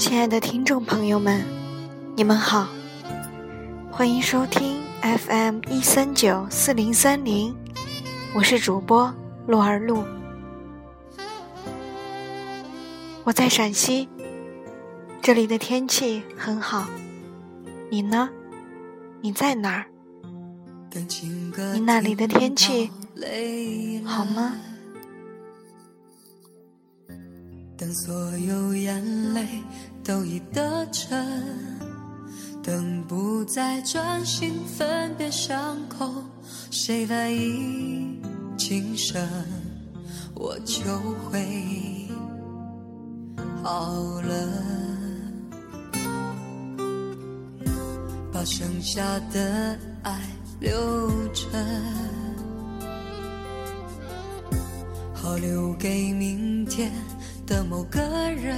亲爱的听众朋友们，你们好，欢迎收听 FM 一三九四零三零，我是主播洛儿露，我在陕西，这里的天气很好，你呢？你在哪儿？你那里的天气好吗？等所有眼泪都已得逞，等不再专心分辨伤口，谁来意今生，我就会好了。把剩下的爱留着，好留给明天。的某个人，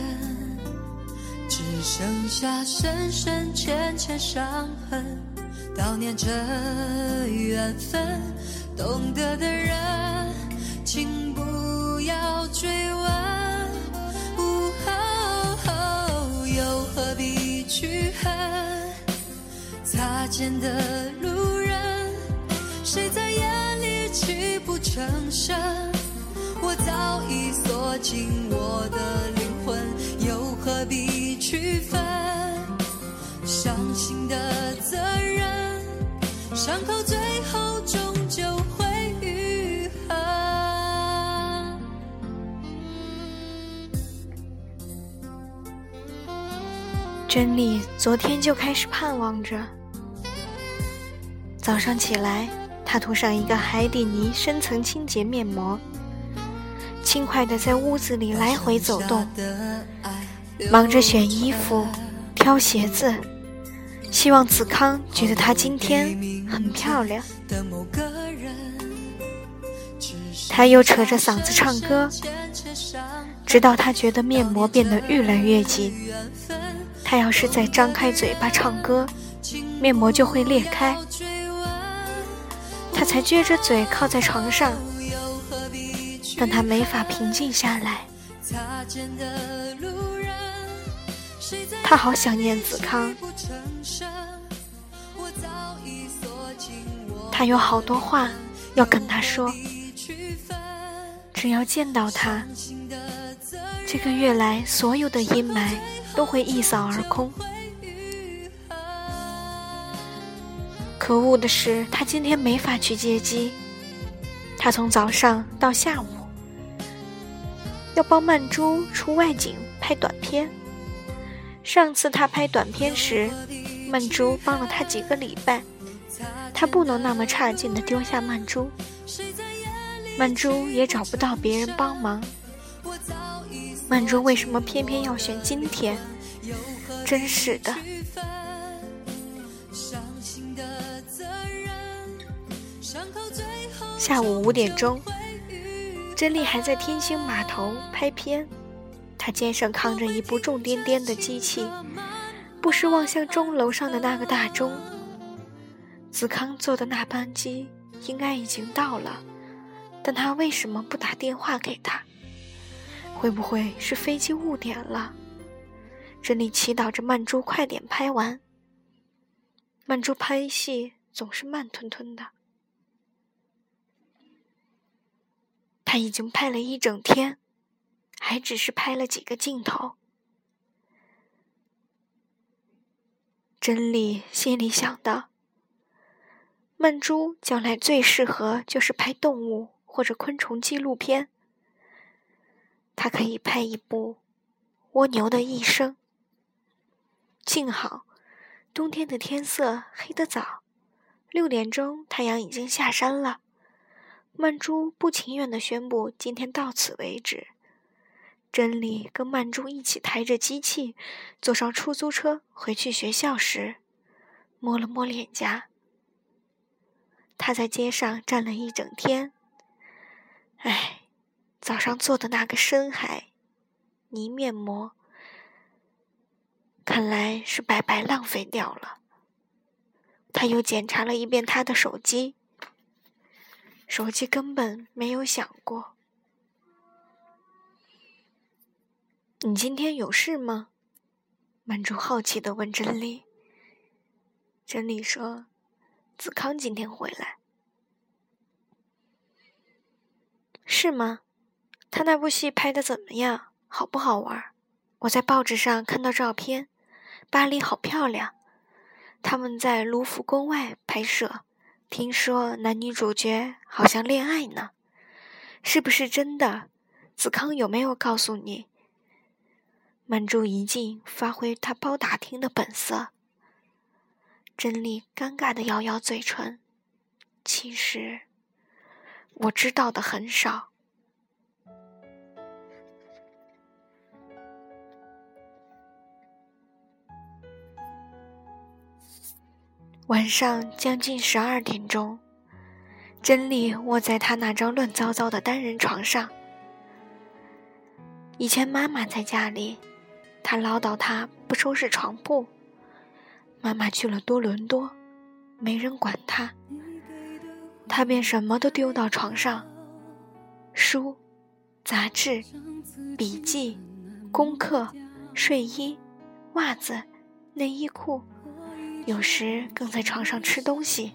只剩下深深浅浅伤痕，悼念着缘分。懂得的人，请不要追问，又何必去恨？擦肩的路人，谁在眼里泣不成声？我早已锁紧我的灵魂，又何必区分？伤心的责任，伤口最后终究会愈合。真理昨天就开始盼望着，早上起来，他涂上一个海底泥深层清洁面膜。轻快地在屋子里来回走动，忙着选衣服、挑鞋子，希望子康觉得她今天很漂亮。他又扯着嗓子唱歌，直到他觉得面膜变得越来越紧。他要是再张开嘴巴唱歌，面膜就会裂开。他才撅着嘴靠在床上。但他没法平静下来，他好想念子康，他有好多话要跟他说，只要见到他，这个月来所有的阴霾都会一扫而空。可恶的是，他今天没法去接机，他从早上到下午。要帮曼珠出外景拍短片。上次他拍短片时，曼珠帮了他几个礼拜，他不能那么差劲的丢下曼珠。曼珠也找不到别人帮忙。曼珠为什么偏偏要选今天？真是的。下午五点钟。珍丽还在天星码头拍片，她肩上扛着一部重颠颠的机器，不时望向钟楼上的那个大钟。子康坐的那班机应该已经到了，但他为什么不打电话给他？会不会是飞机误点了？珍丽祈祷着曼珠快点拍完。曼珠拍戏总是慢吞吞的。他已经拍了一整天，还只是拍了几个镜头。真理心里想的，曼珠将来最适合就是拍动物或者昆虫纪录片。他可以拍一部《蜗牛的一生》。幸好，冬天的天色黑得早，六点钟太阳已经下山了。曼珠不情愿地宣布：“今天到此为止。”真理跟曼珠一起抬着机器，坐上出租车回去学校时，摸了摸脸颊。他在街上站了一整天。唉，早上做的那个深海泥面膜，看来是白白浪费掉了。他又检查了一遍他的手机。手机根本没有响过。你今天有事吗？曼珠好奇地问真理。真理说：“子康今天回来，是吗？他那部戏拍的怎么样？好不好玩？我在报纸上看到照片，巴黎好漂亮。他们在卢浮宫外拍摄，听说男女主角好像恋爱呢，是不是真的？子康有没有告诉你？”曼珠一进，发挥他包打听的本色。真丽尴尬的咬咬嘴唇。其实，我知道的很少。晚上将近十二点钟，珍妮卧在他那张乱糟糟的单人床上。以前妈妈在家里。他唠叨他不收拾床铺，妈妈去了多伦多，没人管他，他便什么都丢到床上，书、杂志、笔记、功课、睡衣、袜子、内衣裤，有时更在床上吃东西，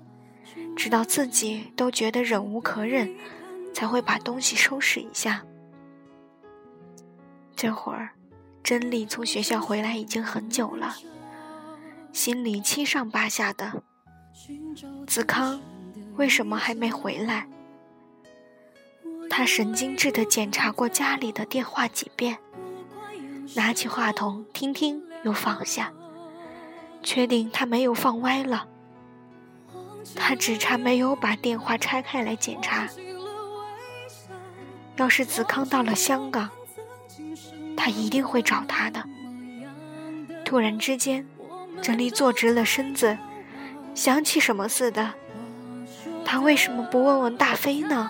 直到自己都觉得忍无可忍，才会把东西收拾一下。这会儿。真理从学校回来已经很久了，心里七上八下的。子康为什么还没回来？他神经质地检查过家里的电话几遍，拿起话筒听听又放下，确定他没有放歪了。他只差没有把电话拆开来检查。要是子康到了香港，他一定会找他的。突然之间，整理坐直了身子，想起什么似的。他为什么不问问大飞呢？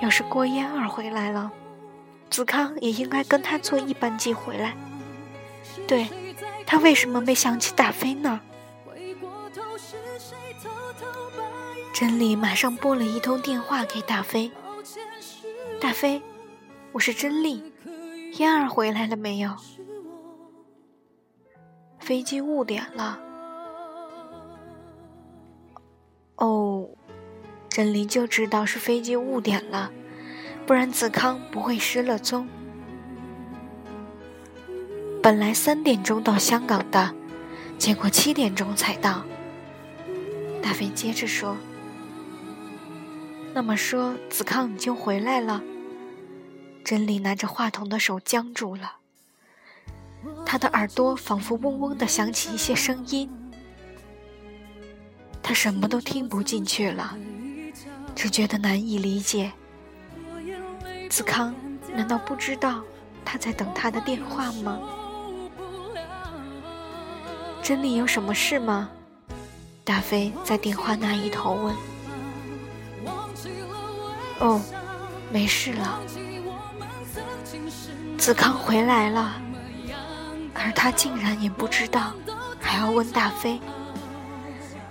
要是郭嫣儿回来了，子康也应该跟他坐一班机回来。对，他为什么没想起大飞呢？真理马上拨了一通电话给大飞。大飞，我是真理。嫣儿回来了没有？飞机误点了。哦，真理就知道是飞机误点了，不然子康不会失了踪。本来三点钟到香港的，结果七点钟才到。大飞接着说：“那么说，子康已经回来了。”真理拿着话筒的手僵住了，他的耳朵仿佛嗡嗡的响起一些声音，他什么都听不进去了，只觉得难以理解。子康难道不知道他在等他的电话吗？真理有什么事吗？大飞在电话那一头问。哦，没事了。子康回来了，而他竟然也不知道，还要问大飞，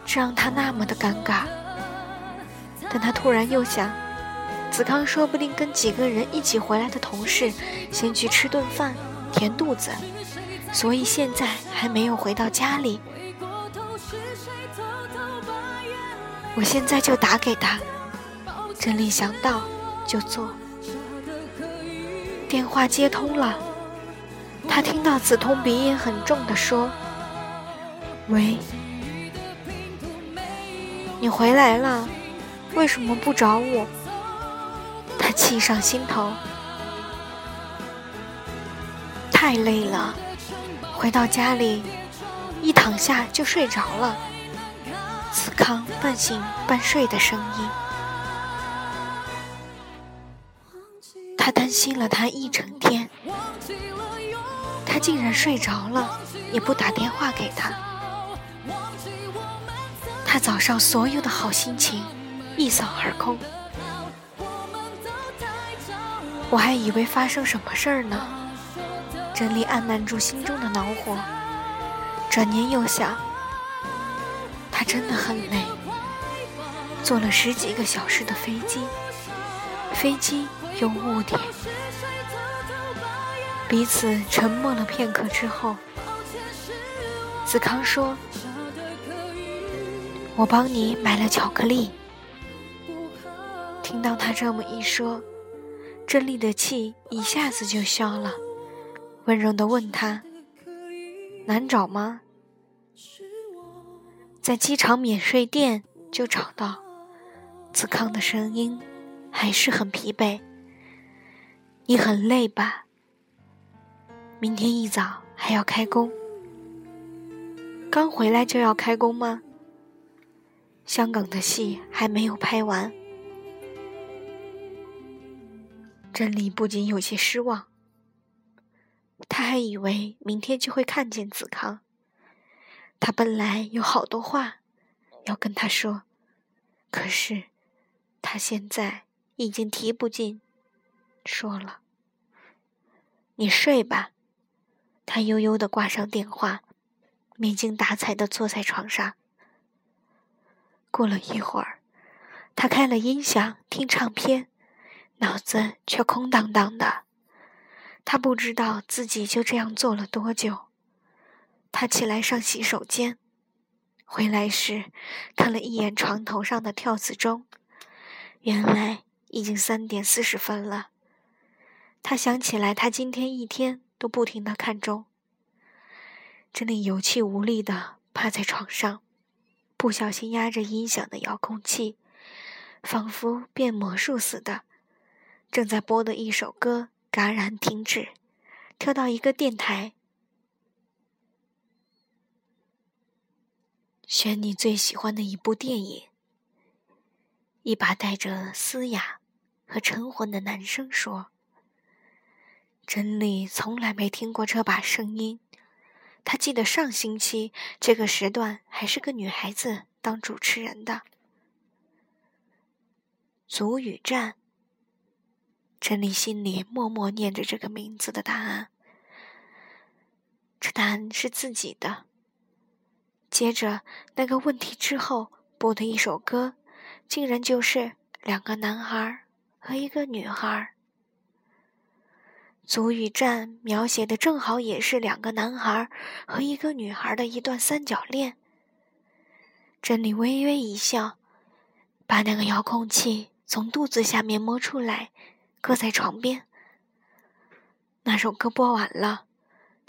这让他那么的尴尬。但他突然又想，子康说不定跟几个人一起回来的同事先去吃顿饭，填肚子，所以现在还没有回到家里。我现在就打给他，真理想到就做。电话接通了，他听到子通鼻音很重的说：“喂，你回来了，为什么不找我？”他气上心头，太累了，回到家里，一躺下就睡着了。子康半醒半睡的声音。他担心了他一整天，他竟然睡着了，也不打电话给他。他早上所有的好心情一扫而空。我还以为发生什么事儿呢。真理按捺住心中的恼火，转念又想，他真的很累，坐了十几个小时的飞机，飞机。又误点，彼此沉默了片刻之后，子康说：“我帮你买了巧克力。”听到他这么一说，真丽的气一下子就消了，温柔的问他：“难找吗？”在机场免税店就找到。子康的声音还是很疲惫。你很累吧？明天一早还要开工。刚回来就要开工吗？香港的戏还没有拍完。真理不仅有些失望，他还以为明天就会看见子康。他本来有好多话要跟他说，可是他现在已经提不进说了。你睡吧。他悠悠的挂上电话。没精打采的坐在床上。过了一会儿，他开了音响听唱片，脑子却空荡荡的。他不知道自己就这样坐了多久。他起来上洗手间，回来时看了一眼床头上的跳子钟，原来已经三点四十分了。他想起来，他今天一天都不停的看钟。这里有气无力的趴在床上，不小心压着音响的遥控器，仿佛变魔术似的，正在播的一首歌戛然停止，跳到一个电台，选你最喜欢的一部电影。一把带着嘶哑和沉浑的男声说：“真理从来没听过这把声音。”他记得上星期这个时段还是个女孩子当主持人的。足语战，陈丽心里默默念着这个名字的答案。这答案是自己的。接着那个问题之后播的一首歌，竟然就是两个男孩和一个女孩。足语战描写的正好也是两个男孩和一个女孩的一段三角恋。真理微微一笑，把那个遥控器从肚子下面摸出来，搁在床边。那首歌播完了，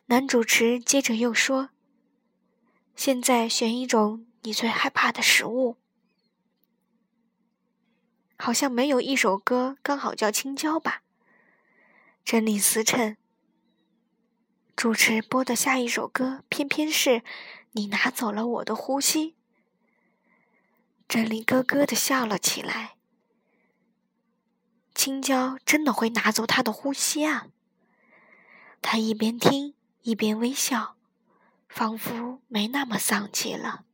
男主持接着又说：“现在选一种你最害怕的食物。”好像没有一首歌刚好叫青椒吧。真理思忖，主持播的下一首歌偏偏是你拿走了我的呼吸。真理咯咯的笑了起来。青椒真的会拿走他的呼吸啊！他一边听一边微笑，仿佛没那么丧气了。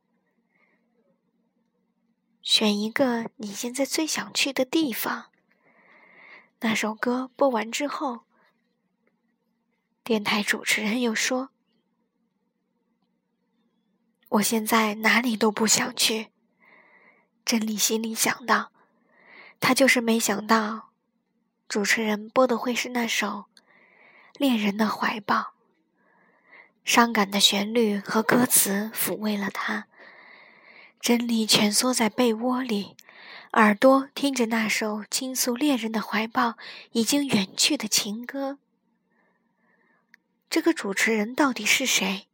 选一个你现在最想去的地方。那首歌播完之后，电台主持人又说：“我现在哪里都不想去。”真理心里想到，他就是没想到，主持人播的会是那首《恋人的怀抱》。伤感的旋律和歌词抚慰了他，真理蜷缩在被窝里。耳朵听着那首倾诉恋人的怀抱已经远去的情歌。这个主持人到底是谁？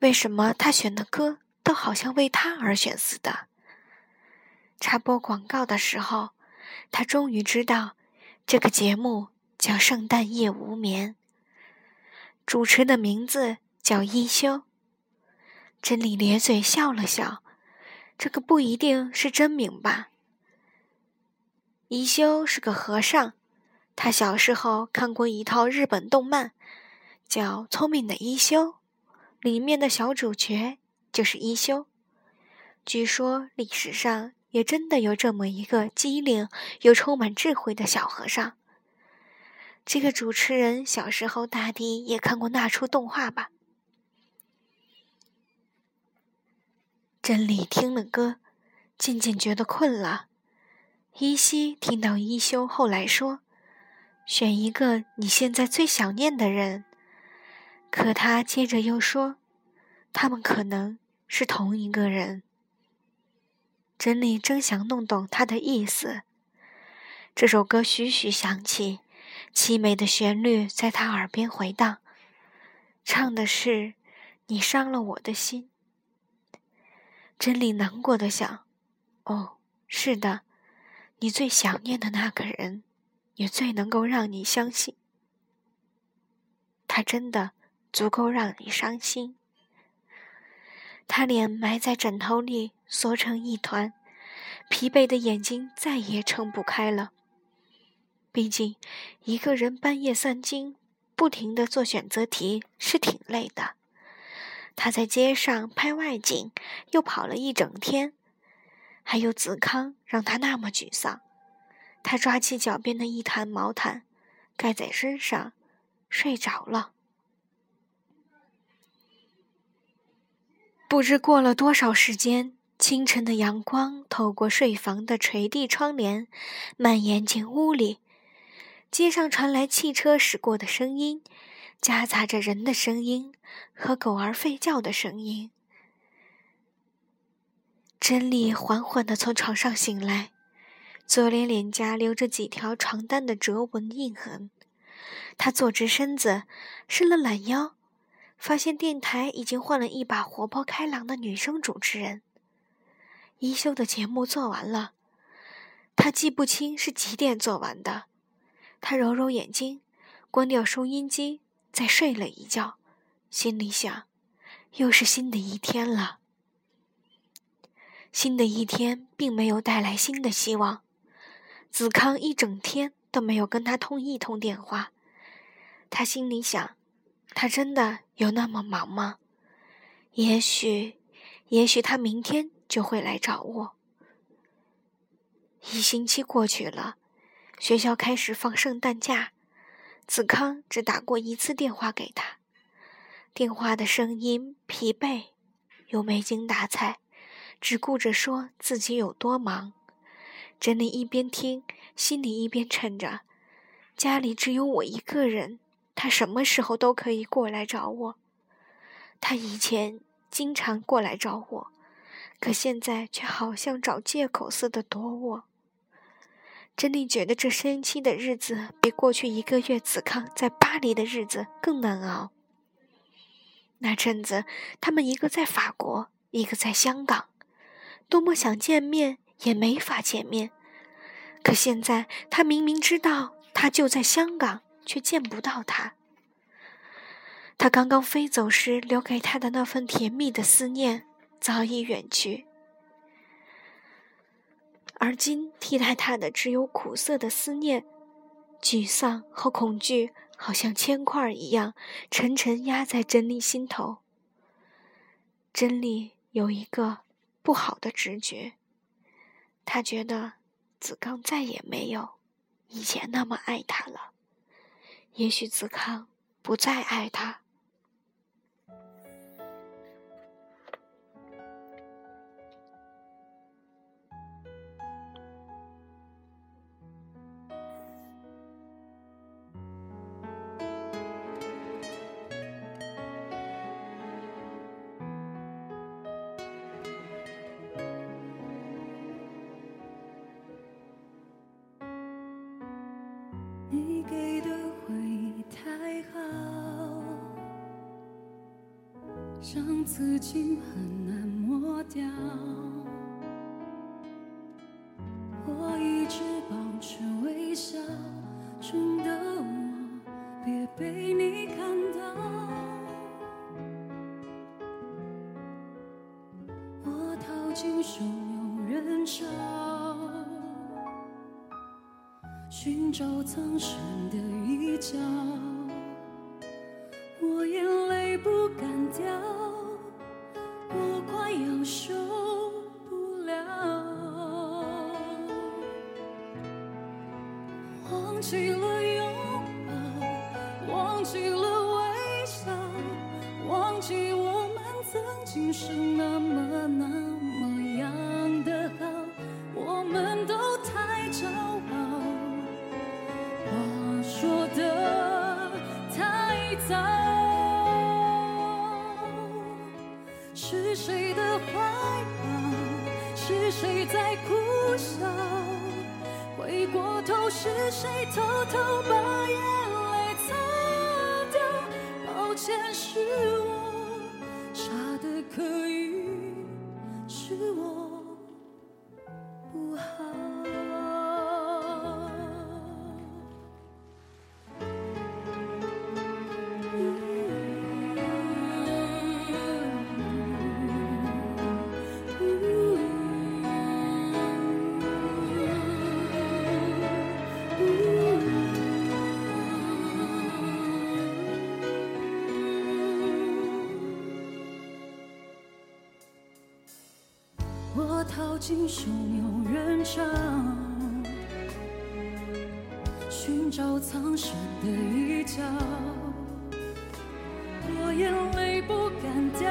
为什么他选的歌都好像为他而选似的？插播广告的时候，他终于知道，这个节目叫《圣诞夜无眠》，主持的名字叫一休。真理咧嘴笑了笑，这个不一定是真名吧？一休是个和尚，他小时候看过一套日本动漫，叫《聪明的一休》，里面的小主角就是一休。据说历史上也真的有这么一个机灵又充满智慧的小和尚。这个主持人小时候大抵也看过那出动画吧？真理听了歌，渐渐觉得困了。依稀听到一休后来说：“选一个你现在最想念的人。”可他接着又说：“他们可能是同一个人。真理正想弄懂他的意思，这首歌徐徐响起，凄美的旋律在他耳边回荡，唱的是“你伤了我的心”。真理难过的想：“哦，是的，你最想念的那个人，也最能够让你相信，他真的足够让你伤心。”他脸埋在枕头里，缩成一团，疲惫的眼睛再也撑不开了。毕竟，一个人半夜三更不停地做选择题是挺累的。他在街上拍外景，又跑了一整天，还有子康让他那么沮丧。他抓起脚边的一团毛毯，盖在身上，睡着了。不知过了多少时间，清晨的阳光透过睡房的垂地窗帘，蔓延进屋里。街上传来汽车驶过的声音，夹杂着人的声音和狗儿吠叫的声音。真理缓缓地从床上醒来，左脸脸颊留着几条床单的折纹印痕。她坐直身子，伸了懒腰。发现电台已经换了一把活泼开朗的女生主持人。一休的节目做完了，他记不清是几点做完的。他揉揉眼睛，关掉收音机，再睡了一觉，心里想：又是新的一天了。新的一天并没有带来新的希望。子康一整天都没有跟他通一通电话，他心里想。他真的有那么忙吗？也许，也许他明天就会来找我。一星期过去了，学校开始放圣诞假，子康只打过一次电话给他，电话的声音疲惫又没精打采，只顾着说自己有多忙。珍妮一边听，心里一边沉着：家里只有我一个人。他什么时候都可以过来找我。他以前经常过来找我，可现在却好像找借口似的躲我。珍妮觉得这生期的日子比过去一个月子康在巴黎的日子更难熬。那阵子，他们一个在法国，一个在香港，多么想见面也没法见面。可现在，他明明知道他就在香港。却见不到他。他刚刚飞走时留给他的那份甜蜜的思念早已远去，而今替代他的只有苦涩的思念、沮丧和恐惧，好像铅块一样沉沉压在真理心头。真理有一个不好的直觉，他觉得子刚再也没有以前那么爱他了。也许子康不再爱他。找苍生的一角，早，是谁的怀抱？是谁在苦笑？回过头，是谁偷偷把眼泪擦掉？抱歉，是我。我逃进汹涌人潮，寻找藏身的一角。我眼泪不敢掉，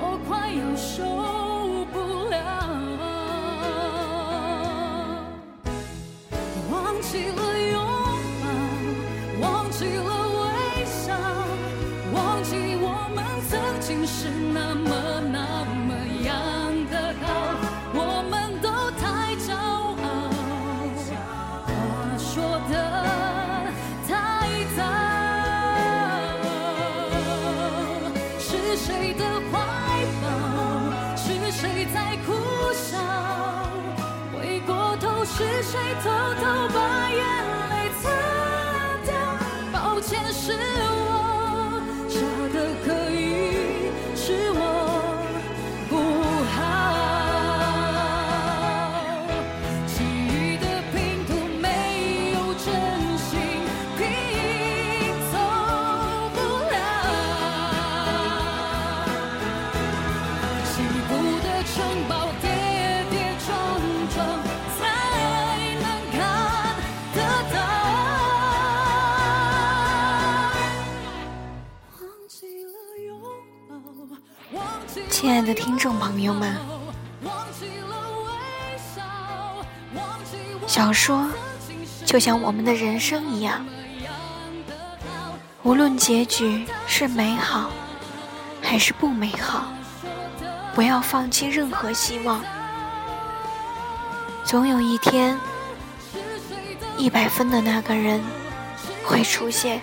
我快要受不了。忘记了谁偷偷亲爱的听众朋友们，小说就像我们的人生一样，无论结局是美好还是不美好，不要放弃任何希望。总有一天，一百分的那个人会出现。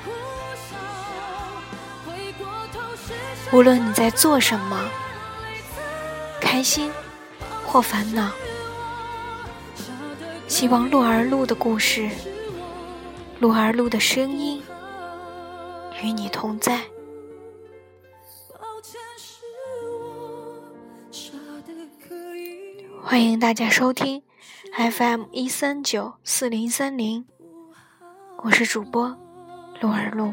无论你在做什么，开心或烦恼，希望鹿儿路的故事，鹿儿路的声音与你同在。欢迎大家收听 FM 一三九四零三零，我是主播鹿儿路。